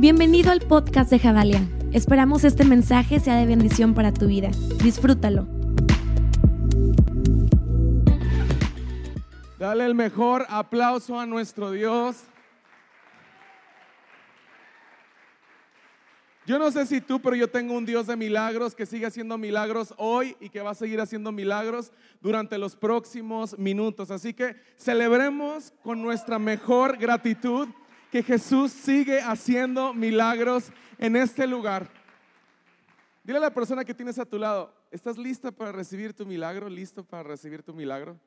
Bienvenido al podcast de Javalia. Esperamos este mensaje sea de bendición para tu vida. Disfrútalo. Dale el mejor aplauso a nuestro Dios. Yo no sé si tú, pero yo tengo un Dios de milagros que sigue haciendo milagros hoy y que va a seguir haciendo milagros durante los próximos minutos. Así que celebremos con nuestra mejor gratitud que Jesús sigue haciendo milagros en este lugar. Dile a la persona que tienes a tu lado, ¿estás lista para recibir tu milagro? ¿Listo para recibir tu milagro?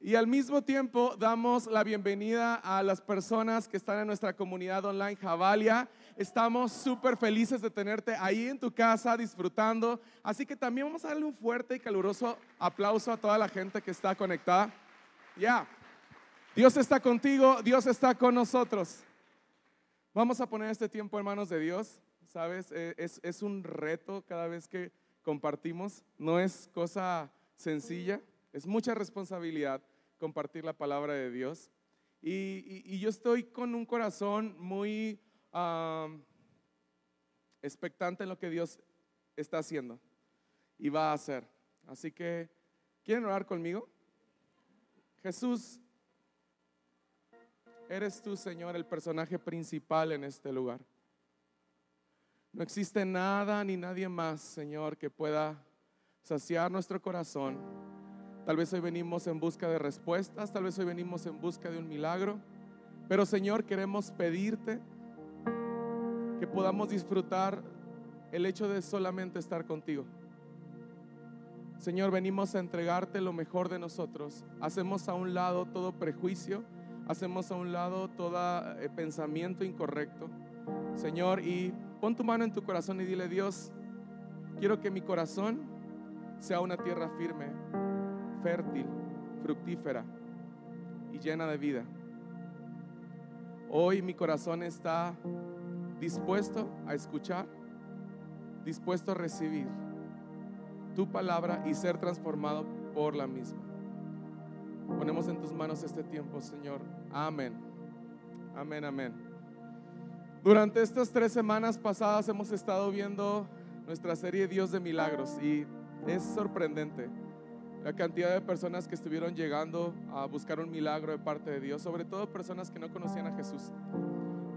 Y al mismo tiempo damos la bienvenida a las personas que están en nuestra comunidad online Javalia. Estamos súper felices de tenerte ahí en tu casa disfrutando. Así que también vamos a darle un fuerte y caluroso aplauso a toda la gente que está conectada. Ya. Dios está contigo, Dios está con nosotros. Vamos a poner este tiempo en manos de Dios, ¿sabes? Eh, es, un reto cada vez que compartimos, no es cosa sencilla, es mucha responsabilidad compartir la palabra de Dios. Y, yo estoy con un corazón muy expectante en lo que Dios está haciendo y va a hacer. Así que, ¿quieren orar conmigo? Jesús, Eres tú, Señor, el personaje principal en este lugar. No existe nada ni nadie más, Señor, que pueda saciar nuestro corazón. Tal vez hoy venimos en busca de respuestas, tal vez hoy venimos en busca de un milagro, pero Señor, queremos pedirte que podamos disfrutar el hecho de solamente estar contigo. Señor, venimos a entregarte lo mejor de nosotros. Hacemos a un lado todo prejuicio hacemos a un lado todo eh, pensamiento incorrecto. Señor, y pon tu mano en tu corazón y dile, Dios, quiero que mi corazón sea una tierra firme, fértil, fructífera y llena de vida. Hoy mi corazón está dispuesto a escuchar, dispuesto a recibir tu palabra y ser transformado por la misma. Ponemos en tus manos este tiempo, Señor. Amén. Amén, amén. Durante estas tres semanas pasadas hemos estado viendo nuestra serie Dios de Milagros y es sorprendente la cantidad de personas que estuvieron llegando a buscar un milagro de parte de Dios, sobre todo personas que no conocían a Jesús.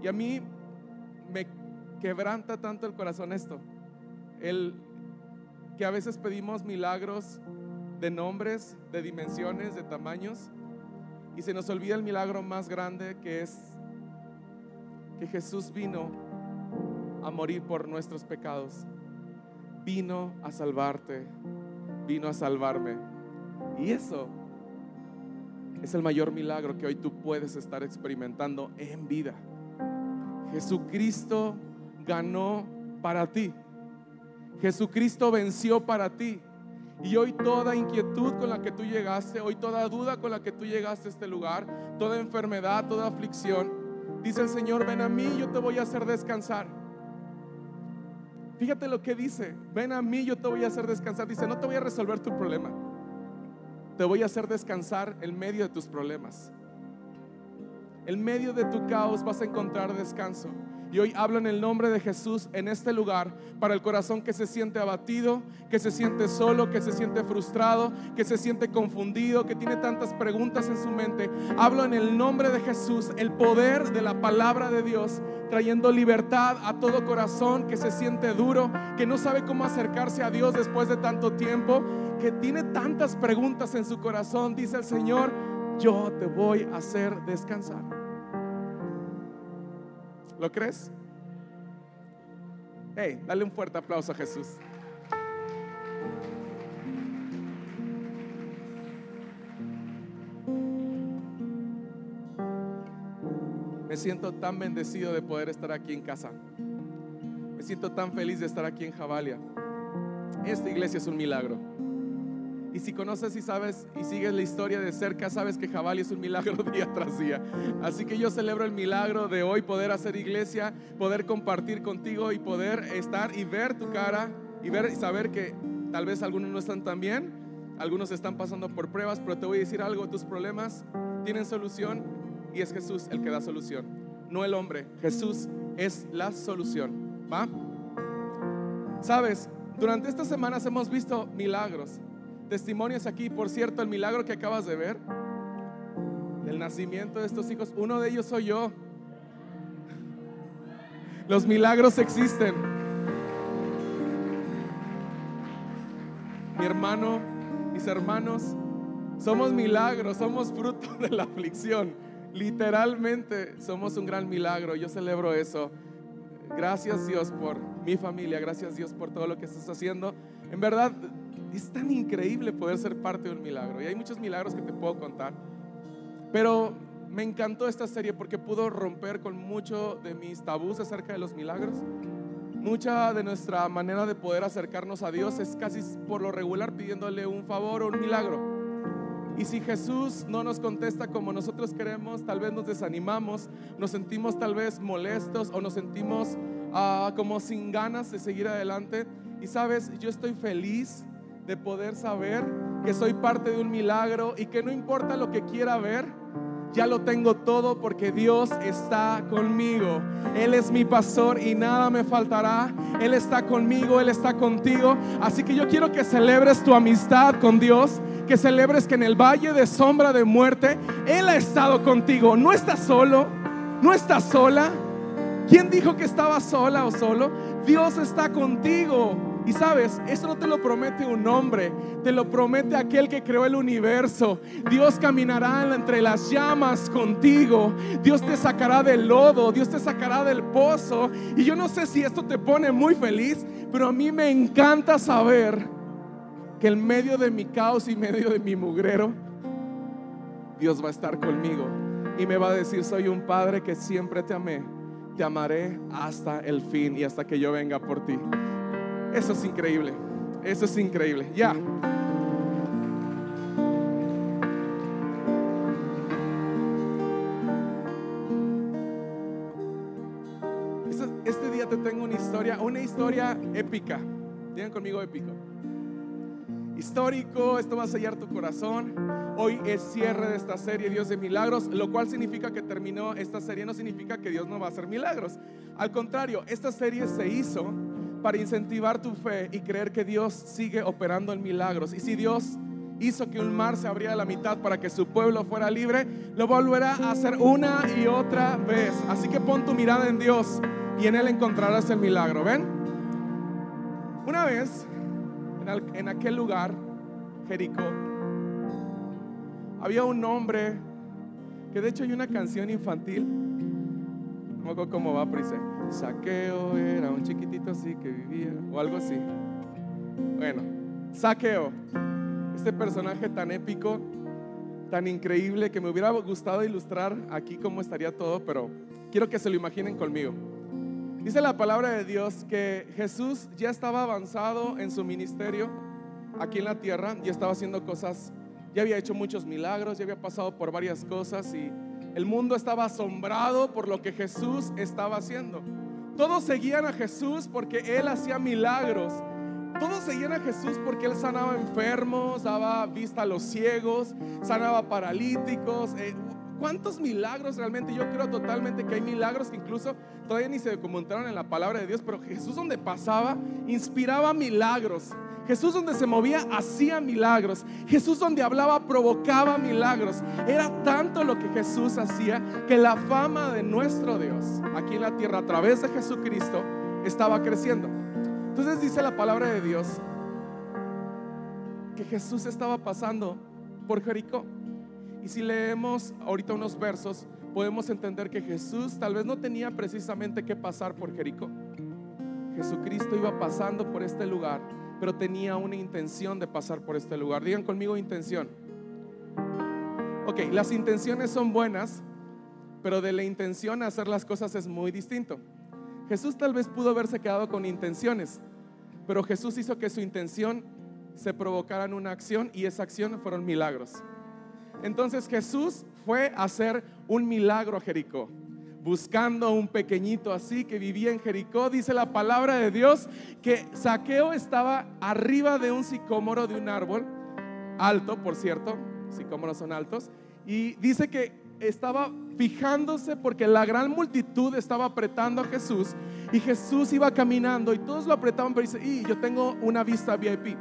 Y a mí me quebranta tanto el corazón esto, el que a veces pedimos milagros de nombres, de dimensiones, de tamaños. Y se nos olvida el milagro más grande que es que Jesús vino a morir por nuestros pecados. Vino a salvarte, vino a salvarme. Y eso es el mayor milagro que hoy tú puedes estar experimentando en vida. Jesucristo ganó para ti. Jesucristo venció para ti. Y hoy toda inquietud con la que tú llegaste, hoy toda duda con la que tú llegaste a este lugar, toda enfermedad, toda aflicción, dice el Señor, ven a mí, yo te voy a hacer descansar. Fíjate lo que dice, ven a mí, yo te voy a hacer descansar. Dice, no te voy a resolver tu problema, te voy a hacer descansar en medio de tus problemas. En medio de tu caos vas a encontrar descanso. Y hoy hablo en el nombre de Jesús en este lugar para el corazón que se siente abatido, que se siente solo, que se siente frustrado, que se siente confundido, que tiene tantas preguntas en su mente. Hablo en el nombre de Jesús, el poder de la palabra de Dios, trayendo libertad a todo corazón que se siente duro, que no sabe cómo acercarse a Dios después de tanto tiempo, que tiene tantas preguntas en su corazón. Dice el Señor, yo te voy a hacer descansar. ¿Lo crees? Hey, dale un fuerte aplauso a Jesús. Me siento tan bendecido de poder estar aquí en casa. Me siento tan feliz de estar aquí en Javalia. Esta iglesia es un milagro. Si conoces y sabes y sigues la historia de cerca, sabes que Jabali es un milagro día tras día. Así que yo celebro el milagro de hoy poder hacer iglesia, poder compartir contigo y poder estar y ver tu cara y ver y saber que tal vez algunos no están tan bien, algunos están pasando por pruebas, pero te voy a decir algo, tus problemas tienen solución y es Jesús el que da solución. no el hombre. Jesús es la solución. ¿Va? Sabes, durante estas semanas hemos visto milagros, testimonios aquí. Por cierto, el milagro que acabas de ver, del nacimiento de estos hijos, uno de ellos soy yo. Los milagros existen. Mi hermano, mis hermanos, somos milagros, somos fruto de la aflicción. Literalmente somos un gran milagro. Yo celebro eso. Gracias Dios por mi familia, gracias Dios por todo lo que estás haciendo. En verdad, es tan increíble poder ser parte de un milagro. Y hay muchos milagros que te puedo contar. Pero me encantó esta serie porque pudo romper con mucho de mis tabús acerca de los milagros. Mucha de nuestra manera de poder acercarnos a Dios es casi por lo regular pidiéndole un favor o un milagro. Y si Jesús no nos contesta como nosotros queremos, tal vez nos desanimamos, nos sentimos tal vez molestos o nos sentimos uh, como sin ganas de seguir adelante. Y sabes, yo estoy feliz de poder saber que soy parte de un milagro y que no importa lo que quiera ver, ya lo tengo todo porque Dios está conmigo. Él es mi pastor y nada me faltará. Él está conmigo, Él está contigo. Así que yo quiero que celebres tu amistad con Dios, que celebres que en el valle de sombra de muerte, Él ha estado contigo. No estás solo, no estás sola. ¿Quién dijo que estaba sola o solo? Dios está contigo. Y sabes, esto no te lo promete un hombre, te lo promete aquel que creó el universo. Dios caminará entre las llamas contigo. Dios te sacará del lodo, Dios te sacará del pozo. Y yo no sé si esto te pone muy feliz, pero a mí me encanta saber que en medio de mi caos y medio de mi mugrero, Dios va a estar conmigo y me va a decir, soy un padre que siempre te amé, te amaré hasta el fin y hasta que yo venga por ti. Eso es increíble. Eso es increíble. Ya. Este, este día te tengo una historia, una historia épica. Digan conmigo épico. Histórico, esto va a sellar tu corazón. Hoy es cierre de esta serie Dios de Milagros, lo cual significa que terminó esta serie, no significa que Dios no va a hacer milagros. Al contrario, esta serie se hizo para incentivar tu fe y creer que Dios sigue operando en milagros. Y si Dios hizo que un mar se abriera a la mitad para que su pueblo fuera libre, lo volverá a hacer una y otra vez. Así que pon tu mirada en Dios y en Él encontrarás el milagro. ¿Ven? Una vez, en, aquel lugar, Jericó, había un hombre que de hecho hay una canción infantil. No me cómo va, pero Saqueo era un chiquitito así que vivía, o algo así. Bueno, Saqueo, este personaje tan épico, tan increíble, que me hubiera gustado ilustrar aquí cómo estaría todo, pero quiero que se lo imaginen conmigo. Dice la palabra de Dios que Jesús ya estaba avanzado en su ministerio aquí en la tierra, ya estaba haciendo cosas, ya había hecho muchos milagros, ya había pasado por varias cosas y el mundo estaba asombrado por lo que Jesús estaba haciendo. Todos seguían a Jesús porque Él hacía milagros. Todos seguían a Jesús porque Él sanaba enfermos, daba vista a los ciegos, sanaba paralíticos. Eh, ¿Cuántos milagros realmente? Yo creo totalmente que hay milagros que incluso todavía ni se documentaron en la palabra de Dios, pero Jesús donde pasaba inspiraba milagros. Jesús donde se movía hacía milagros. Jesús donde hablaba provocaba milagros. Era tanto lo que Jesús hacía que la fama de nuestro Dios aquí en la tierra a través de Jesucristo estaba creciendo. Entonces dice la palabra de Dios que Jesús estaba pasando por Jericó. Y si leemos ahorita unos versos, podemos entender que Jesús tal vez no tenía precisamente que pasar por Jericó. Jesucristo iba pasando por este lugar pero tenía una intención de pasar por este lugar. Digan conmigo intención. Ok, las intenciones son buenas, pero de la intención a hacer las cosas es muy distinto. Jesús tal vez pudo haberse quedado con intenciones, pero Jesús hizo que su intención se provocara en una acción y esa acción fueron milagros. Entonces Jesús fue a hacer un milagro a Jericó buscando a un pequeñito así que vivía en Jericó. Dice la palabra de Dios que Saqueo estaba arriba de un sicómoro de un árbol, alto, por cierto, sicómoros son altos, y dice que estaba fijándose porque la gran multitud estaba apretando a Jesús y Jesús iba caminando y todos lo apretaban, pero dice, y yo tengo una vista VIP.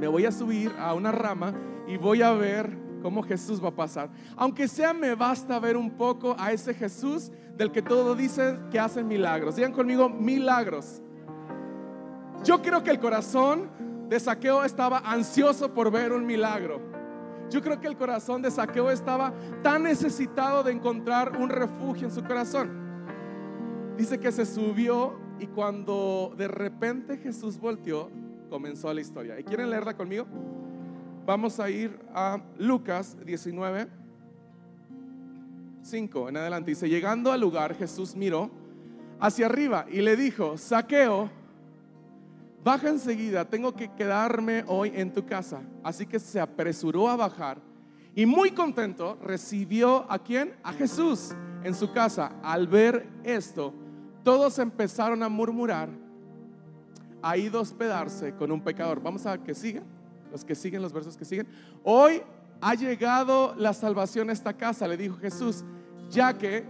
Me voy a subir a una rama y voy a ver cómo Jesús va a pasar. Aunque sea, me basta ver un poco a ese Jesús del que todo dice que hace milagros. Digan conmigo, milagros. Yo creo que el corazón de Saqueo estaba ansioso por ver un milagro. Yo creo que el corazón de Saqueo estaba tan necesitado de encontrar un refugio en su corazón. Dice que se subió y cuando de repente Jesús volteó, comenzó la historia. ¿Y quieren leerla conmigo? Vamos a ir a Lucas 19, 5 en adelante. Dice, llegando al lugar, Jesús miró hacia arriba y le dijo, Saqueo, baja enseguida, tengo que quedarme hoy en tu casa. Así que se apresuró a bajar y muy contento recibió a quién? A Jesús en su casa. Al ver esto, todos empezaron a murmurar, a ido a hospedarse con un pecador. Vamos a que sigan, los que siguen, los versos que siguen. Hoy ha llegado la salvación a esta casa, le dijo Jesús, ya que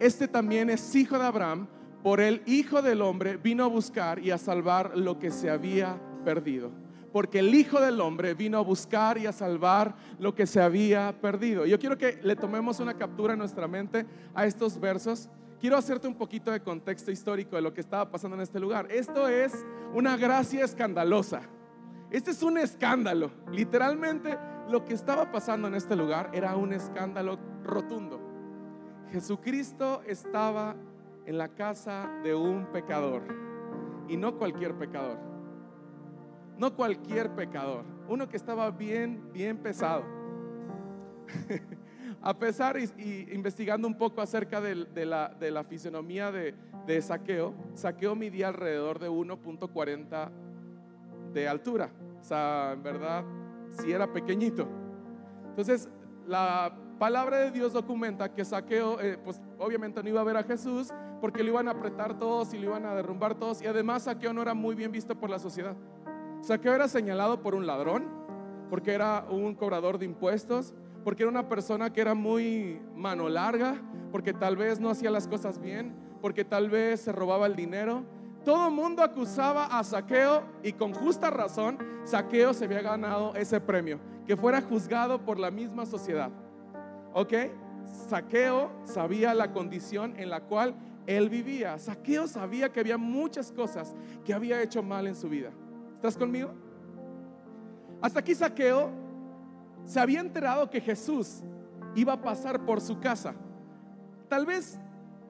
este también es hijo de Abraham por el Hijo del Hombre vino a buscar y a salvar lo que se había perdido. Porque el Hijo del Hombre vino a buscar y a salvar lo que se había perdido. Yo quiero que le tomemos una captura en nuestra mente a estos versos. Quiero hacerte un poquito de contexto histórico de lo que estaba pasando en este lugar. Esto es una gracia escandalosa. Este es un escándalo. Literalmente lo que estaba pasando en este lugar era un escándalo rotundo. Jesucristo estaba en la casa de un pecador. Y no cualquier pecador. No cualquier pecador. Uno que estaba bien, bien pesado. A pesar y, investigando un poco acerca de, la, de fisionomía de, saqueo, saqueo midía alrededor de 1.40 de altura. O sea, en verdad, si era pequeñito. Entonces, la palabra de Dios documenta que saqueo, eh, pues obviamente no iba a ver a Jesús, porque lo iban a apretar todos y lo iban a derrumbar todos. Y además Saqueo no era muy bien visto por la sociedad. Saqueo era señalado por un ladrón, porque era un cobrador de impuestos, porque era una persona que era muy mano larga, porque tal vez no hacía las cosas bien, porque tal vez se robaba el dinero. Todo mundo acusaba a Saqueo y con justa razón Saqueo se había ganado ese premio, que fuera juzgado por la misma sociedad. ¿Ok? Saqueo sabía la condición en la cual él vivía. Saqueo sabía que había muchas cosas que había hecho mal en su vida. ¿Estás conmigo? Hasta aquí Saqueo se había enterado que Jesús iba a pasar por su casa. Tal vez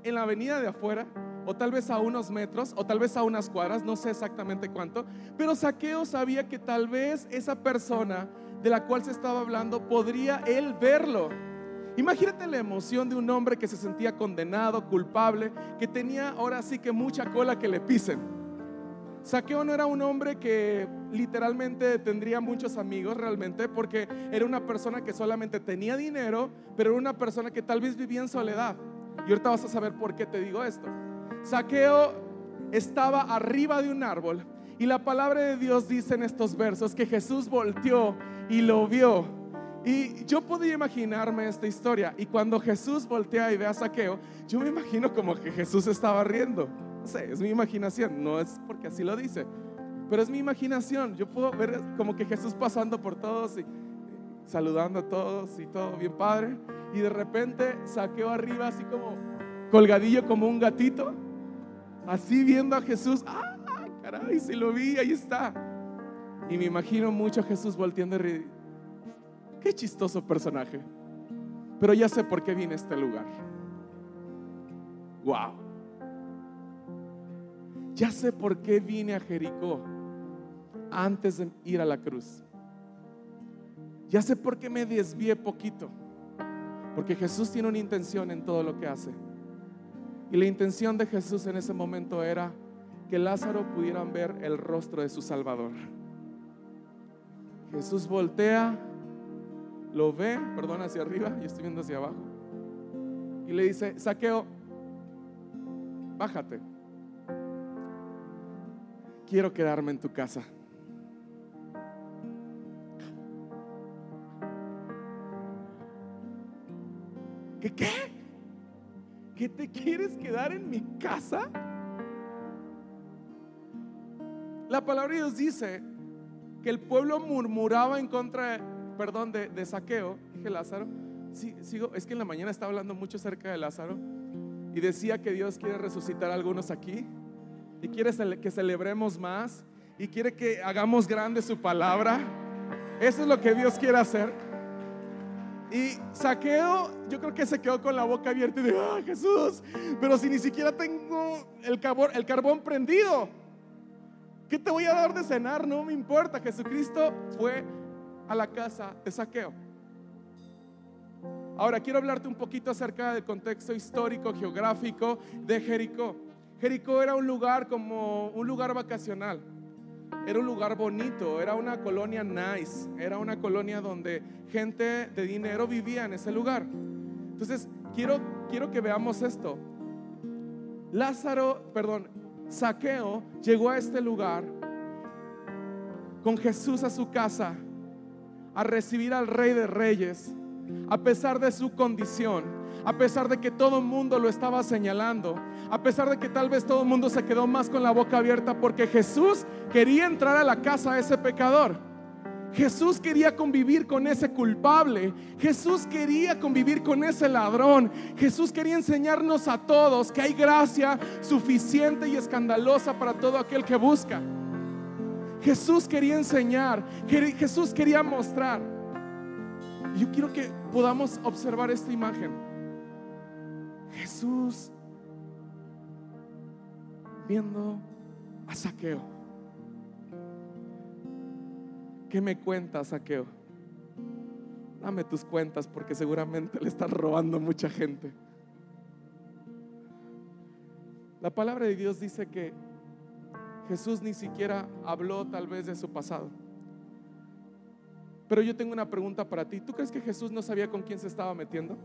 en la avenida de afuera, o tal vez a unos metros, o tal vez a unas cuadras, no sé exactamente cuánto, pero Saqueo sabía que tal vez esa persona de la cual se estaba hablando podría él verlo. Imagínate la emoción de un hombre que se sentía condenado, culpable, que tenía ahora sí que mucha cola que le pisen. Saqueo no era un hombre que literalmente tendría muchos amigos realmente porque era una persona que solamente tenía dinero, pero era una persona que tal vez vivía en soledad. Y ahorita vas a saber por qué te digo esto. Saqueo estaba arriba de un árbol y la palabra de Dios dice en estos versos que Jesús volteó y lo vio y yo podía imaginarme esta historia. Y cuando Jesús voltea y ve a Saqueo, yo me imagino como que Jesús estaba riendo. No sé, es mi imaginación, no es porque así lo dice, pero es mi imaginación. Yo puedo ver como que Jesús pasando por todos y saludando a todos y todo bien padre. Y de repente Saqueo arriba, así como colgadillo como un gatito, así viendo a Jesús. ¡Ah, caray! Si lo vi, ahí está. Y me imagino mucho a Jesús volteando y Qué chistoso personaje. Pero ya sé por qué vine a este lugar. Wow. Ya sé por qué vine a Jericó antes de ir a la cruz. Ya sé por qué me desvié poquito. Porque Jesús tiene una intención en todo lo que hace. Y la intención de Jesús en ese momento era que Lázaro pudiera ver el rostro de su Salvador. Jesús voltea lo ve, perdón, hacia arriba, y estoy viendo hacia abajo. Y le dice, saqueo, bájate. Quiero quedarme en tu casa. ¿Qué qué? ¿Que te quieres quedar en mi casa? La palabra de Dios dice que el pueblo murmuraba en contra, perdón, de, de saqueo. Dije Lázaro. Sí, sigo, es que en la mañana estaba hablando mucho acerca de Lázaro y decía que Dios quiere resucitar a algunos aquí y quiere que celebremos más y quiere que hagamos grande su palabra. Eso es lo que Dios quiere hacer. Y saqueo, yo creo que se quedó con la boca abierta y de, ah, Jesús, pero si ni siquiera tengo el carbón, el carbón prendido, ¿qué te voy a dar de cenar? No me importa. Jesucristo fue a la casa de saqueo. Ahora quiero hablarte un poquito acerca del contexto histórico, geográfico de Jericó. Jericó era un lugar como un lugar vacacional. Era un lugar bonito, era una colonia nice, era una colonia donde gente de dinero vivía en ese lugar. Entonces, quiero, quiero que veamos esto. Lázaro, perdón, Saqueo llegó a este lugar con Jesús a su casa a recibir al Rey de Reyes a pesar de su condición, a pesar de que todo el mundo lo estaba señalando, a pesar de que tal vez todo el mundo se quedó más con la boca abierta porque Jesús quería entrar a la casa de ese pecador. Jesús quería convivir con ese culpable. Jesús quería convivir con ese ladrón. Jesús quería enseñarnos a todos que hay gracia suficiente y escandalosa para todo aquel que busca. Jesús quería enseñar, Jesús quería mostrar. Yo quiero que podamos observar esta imagen. Jesús viendo a Saqueo. ¿Qué me cuentas, Saqueo? Dame tus cuentas porque seguramente le estás robando mucha gente. La palabra de Dios dice que Jesús ni siquiera habló tal vez de su pasado. Pero yo tengo una pregunta para ti. ¿Tú crees que Jesús no sabía con quién se estaba metiendo?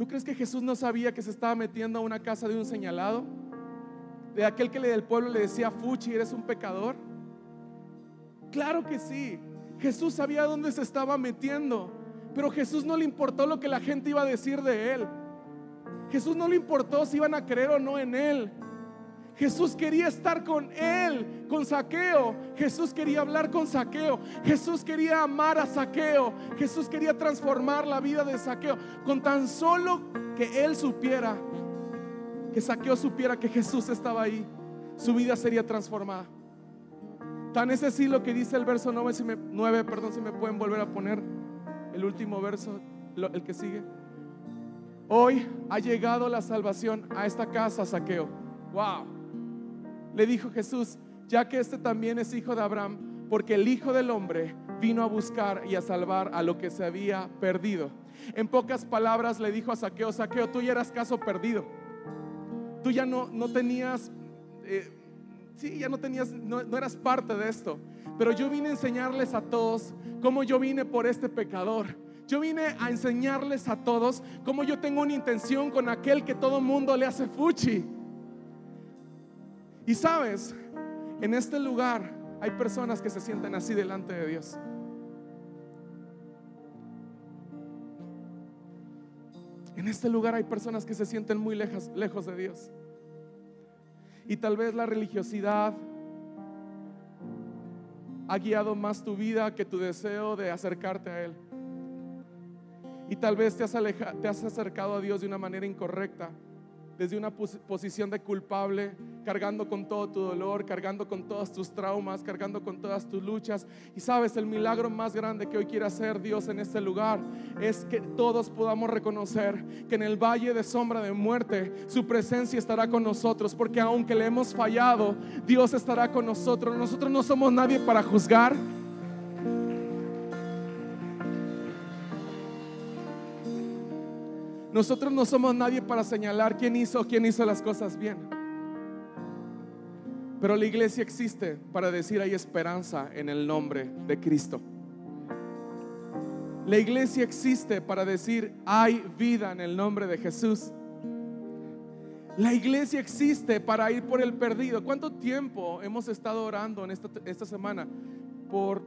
¿Tú crees que Jesús no sabía que se estaba metiendo a una casa de un señalado? De aquel que le del pueblo le decía, Fuchi, eres un pecador. Claro que sí. Jesús sabía dónde se estaba metiendo. Pero Jesús no le importó lo que la gente iba a decir de él. Jesús no le importó si iban a creer o no en él. Jesús quería estar con él, con Saqueo. Jesús quería hablar con Saqueo. Jesús quería amar a Saqueo. Jesús quería transformar la vida de Saqueo. Con tan solo que él supiera, que Saqueo supiera que Jesús estaba ahí, su vida sería transformada. Tan es así lo que dice el verso 9, si me, 9, perdón, si me pueden volver a poner el último verso, el que sigue. Hoy ha llegado la salvación a esta casa, Saqueo. Wow le dijo Jesús, ya que este también es hijo de Abraham, porque el Hijo del Hombre vino a buscar y a salvar a lo que se había perdido. En pocas palabras le dijo a Saqueo, Saqueo, tú ya eras caso perdido. Tú ya no, no tenías, eh, sí, ya no tenías, no, no eras parte de esto. Pero yo vine a enseñarles a todos cómo yo vine por este pecador. Yo vine a enseñarles a todos cómo yo tengo una intención con aquel que todo mundo le hace fuchi. Y sabes, en este lugar hay personas que se sienten así delante de Dios. En este lugar hay personas que se sienten muy lejos, lejos de Dios. Y tal vez la religiosidad ha guiado más tu vida que tu deseo de acercarte a Él. Y tal vez te has, te has acercado a Dios de una manera incorrecta desde una posición de culpable, cargando con todo tu dolor, cargando con todos tus traumas, cargando con todas tus luchas. Y sabes, el milagro más grande que hoy quiere hacer Dios en este lugar es que todos podamos reconocer que en el valle de sombra de muerte su presencia estará con nosotros, porque aunque le hemos fallado, Dios estará con nosotros. Nosotros no somos nadie para juzgar. Nosotros no somos nadie para señalar quién hizo quién hizo las cosas bien. Pero la iglesia existe para decir hay esperanza en el nombre de Cristo. La iglesia existe para decir hay vida en el nombre de Jesús. La iglesia existe para ir por el perdido. ¿Cuánto tiempo hemos estado orando en esta, esta semana por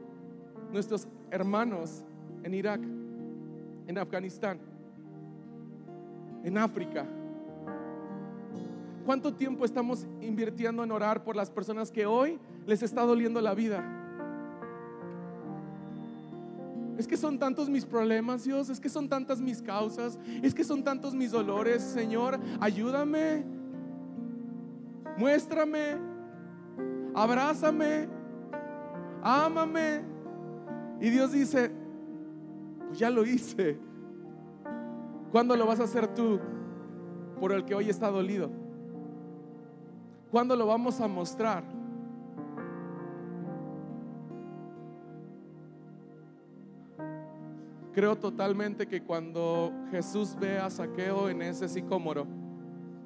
nuestros hermanos en Irak, en Afganistán? En África. ¿Cuánto tiempo estamos invirtiendo en orar por las personas que hoy les está doliendo la vida? Es que son tantos mis problemas, Dios. Es que son tantas mis causas. Es que son tantos mis dolores. Señor, ayúdame. Muéstrame. Abrázame. Ámame. Y Dios dice, pues ya lo hice. ¿Cuándo lo vas a hacer tú por el que hoy está dolido? ¿Cuándo lo vamos a mostrar? Creo totalmente que cuando Jesús ve a Saqueo en ese sicómoro,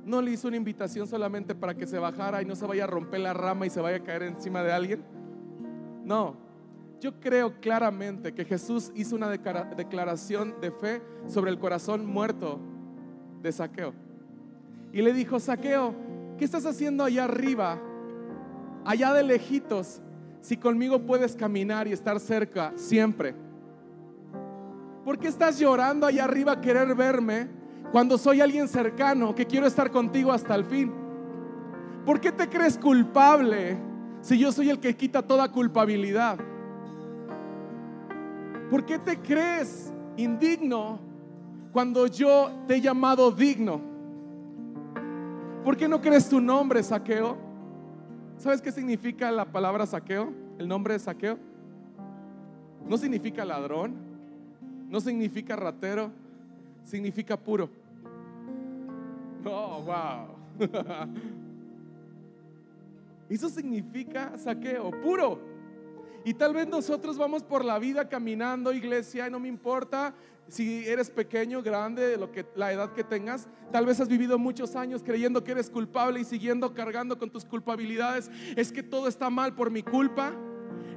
no le hizo una invitación solamente para que se bajara y no se vaya a romper la rama y se vaya a caer encima de alguien. No, yo creo claramente que Jesús hizo una declaración de fe sobre el corazón muerto de Saqueo. Y le dijo, Saqueo, ¿qué estás haciendo allá arriba, allá de lejitos, si conmigo puedes caminar y estar cerca siempre? ¿Por qué estás llorando allá arriba querer verme cuando soy alguien cercano que quiero estar contigo hasta el fin? ¿Por qué te crees culpable si yo soy el que quita toda culpabilidad? ¿Por qué te crees indigno cuando yo te he llamado digno? ¿Por qué no crees tu nombre, saqueo? ¿Sabes qué significa la palabra saqueo? El nombre de saqueo. No significa ladrón, no significa ratero, significa puro. Oh, wow. Eso significa saqueo, puro. Y tal vez nosotros vamos por la vida caminando, iglesia, y no me importa si eres pequeño, grande, lo que, la edad que tengas. Tal vez has vivido muchos años creyendo que eres culpable y siguiendo cargando con tus culpabilidades. Es que todo está mal por mi culpa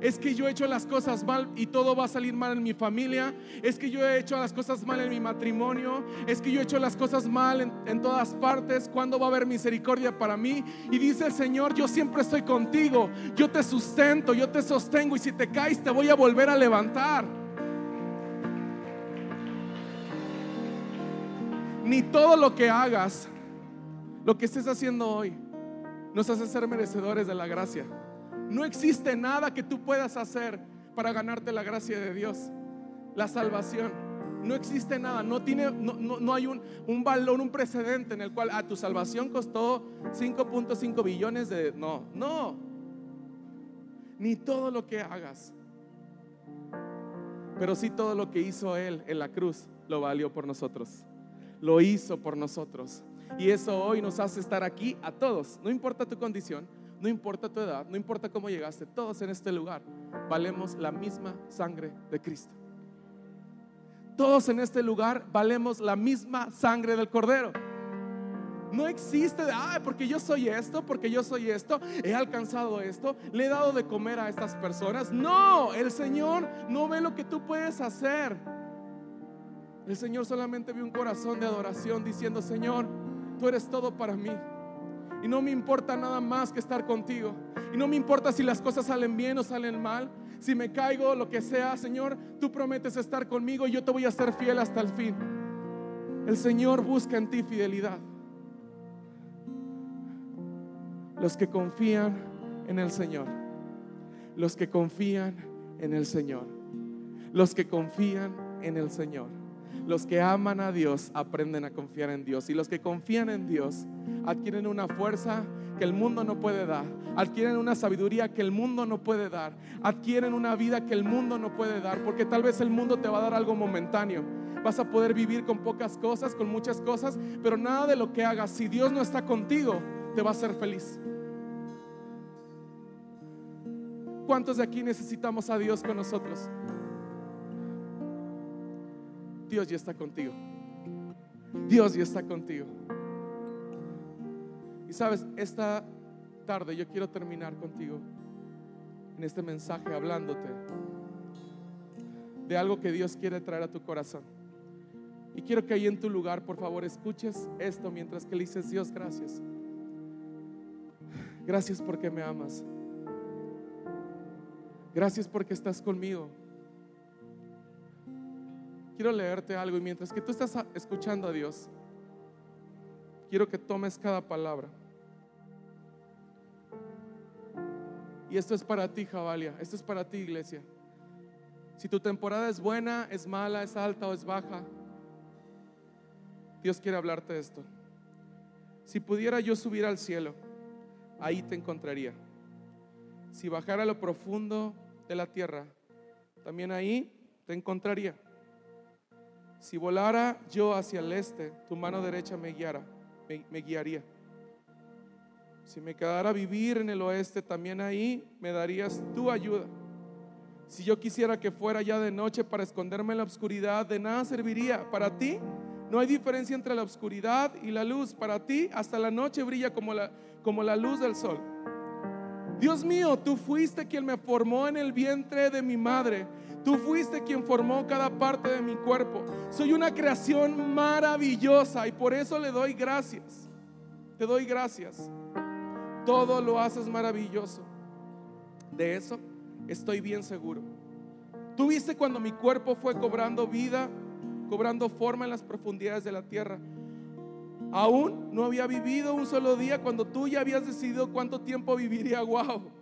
es que yo he hecho las cosas mal y todo va a salir mal en mi familia, es que yo he hecho las cosas mal en mi matrimonio, es que yo he hecho las cosas mal en, todas partes, ¿cuándo va a haber misericordia para mí? Y dice el Señor, yo siempre estoy contigo, yo te sustento, yo te sostengo y si te caes te voy a volver a levantar. Ni todo lo que hagas, lo que estés haciendo hoy, nos hace ser merecedores de la gracia. No existe nada que tú puedas hacer para ganarte la gracia de Dios, la salvación. No existe nada, no, tiene, no, hay un, un, valor, un precedente en el cual a ah, tu salvación costó 5.5 billones de... No, no. Ni todo lo que hagas. Pero sí todo lo que hizo Él en la cruz lo valió por nosotros. Lo hizo por nosotros. Y eso hoy nos hace estar aquí a todos. No importa tu condición, no importa tu edad, no importa cómo llegaste, todos en este lugar valemos la misma sangre de Cristo. Todos en este lugar valemos la misma sangre del Cordero. No existe ay, porque yo soy esto, porque yo soy esto, he alcanzado esto, le he dado de comer a estas personas. No, el Señor no ve lo que tú puedes hacer. El Señor solamente ve un corazón de adoración diciendo, Señor, tú eres todo para mí. Y no me importa nada más que estar contigo. Y no me importa si las cosas salen bien o salen mal. Si me caigo, lo que sea, Señor, tú prometes estar conmigo y yo te voy a ser fiel hasta el fin. El Señor busca en ti fidelidad. Los que confían en el Señor. Los que confían en el Señor. Los que confían en el Señor. Los que aman a Dios aprenden a confiar en Dios. Y los que confían en Dios adquieren una fuerza que el mundo no puede dar. Adquieren una sabiduría que el mundo no puede dar. Adquieren una vida que el mundo no puede dar. Porque tal vez el mundo te va a dar algo momentáneo. Vas a poder vivir con pocas cosas, con muchas cosas. Pero nada de lo que hagas, si Dios no está contigo, te va a hacer feliz. ¿Cuántos de aquí necesitamos a Dios con nosotros? Dios ya está contigo. Dios ya está contigo. Y sabes, esta tarde yo quiero terminar contigo en este mensaje hablándote de algo que Dios quiere traer a tu corazón. Y quiero que ahí en tu lugar, por favor, escuches esto mientras que le dices, Dios, gracias. Gracias porque me amas. Gracias porque estás conmigo quiero leerte algo y mientras que tú estás escuchando a Dios, quiero que tomes cada palabra. Y esto es para ti, Javalia. Esto es para ti, iglesia. Si tu temporada es buena, es mala, es alta o es baja, Dios quiere hablarte de esto. Si pudiera yo subir al cielo, ahí te encontraría. Si bajara a lo profundo de la tierra, también ahí te encontraría. Si volara yo hacia el este, tu mano derecha me guiara, me, guiaría. Si me quedara vivir en el oeste, también ahí me darías tu ayuda. Si yo quisiera que fuera ya de noche para esconderme en la oscuridad, de nada serviría. Para ti no hay diferencia entre la oscuridad y la luz. Para ti hasta la noche brilla como la, como la luz del sol. Dios mío, tú fuiste quien me formó en el vientre de mi madre. Tú fuiste quien formó cada parte de mi cuerpo. Soy una creación maravillosa y por eso le doy gracias. Te doy gracias. Todo lo haces maravilloso. De eso estoy bien seguro. Tú viste cuando mi cuerpo fue cobrando vida, cobrando forma en las profundidades de la tierra. Aún no había vivido un solo día cuando tú ya habías decidido cuánto tiempo viviría. Wow.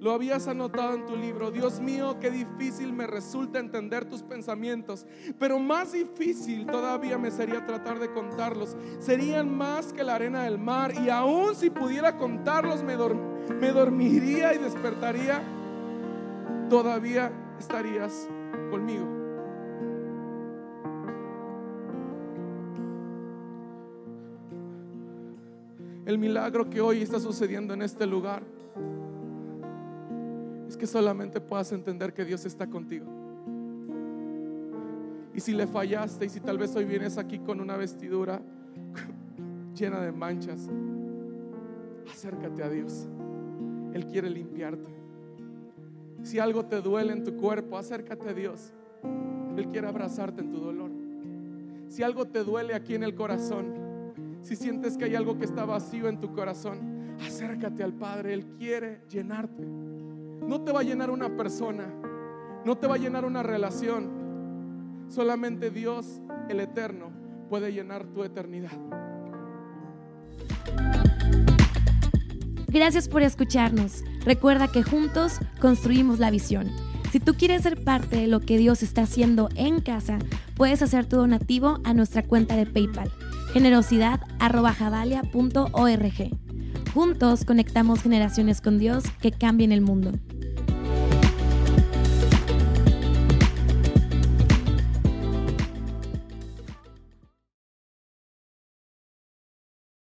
Lo habías anotado en tu libro. Dios mío, qué difícil me resulta entender tus pensamientos. Pero más difícil todavía me sería tratar de contarlos. Serían más que la arena del mar. Y aún si pudiera contarlos, me, me dormiría y despertaría. Todavía estarías conmigo. El milagro que hoy está sucediendo en este lugar es que solamente puedas entender que Dios está contigo. Y si le fallaste y si tal vez hoy vienes aquí con una vestidura llena de manchas, acércate a Dios. Él quiere limpiarte. Si algo te duele en tu cuerpo, acércate a Dios. Él quiere abrazarte en tu dolor. Si algo te duele aquí en el corazón, si sientes que hay algo que está vacío en tu corazón, acércate al Padre. Él quiere llenarte. No te va a llenar una persona, no te va a llenar una relación. Solamente Dios, el Eterno, puede llenar tu eternidad. Gracias por escucharnos. Recuerda que juntos construimos la visión. Si tú quieres ser parte de lo que Dios está haciendo en casa, puedes hacer tu donativo a nuestra cuenta de PayPal, generosidad.javalia.org. Juntos conectamos generaciones con Dios que cambien el mundo.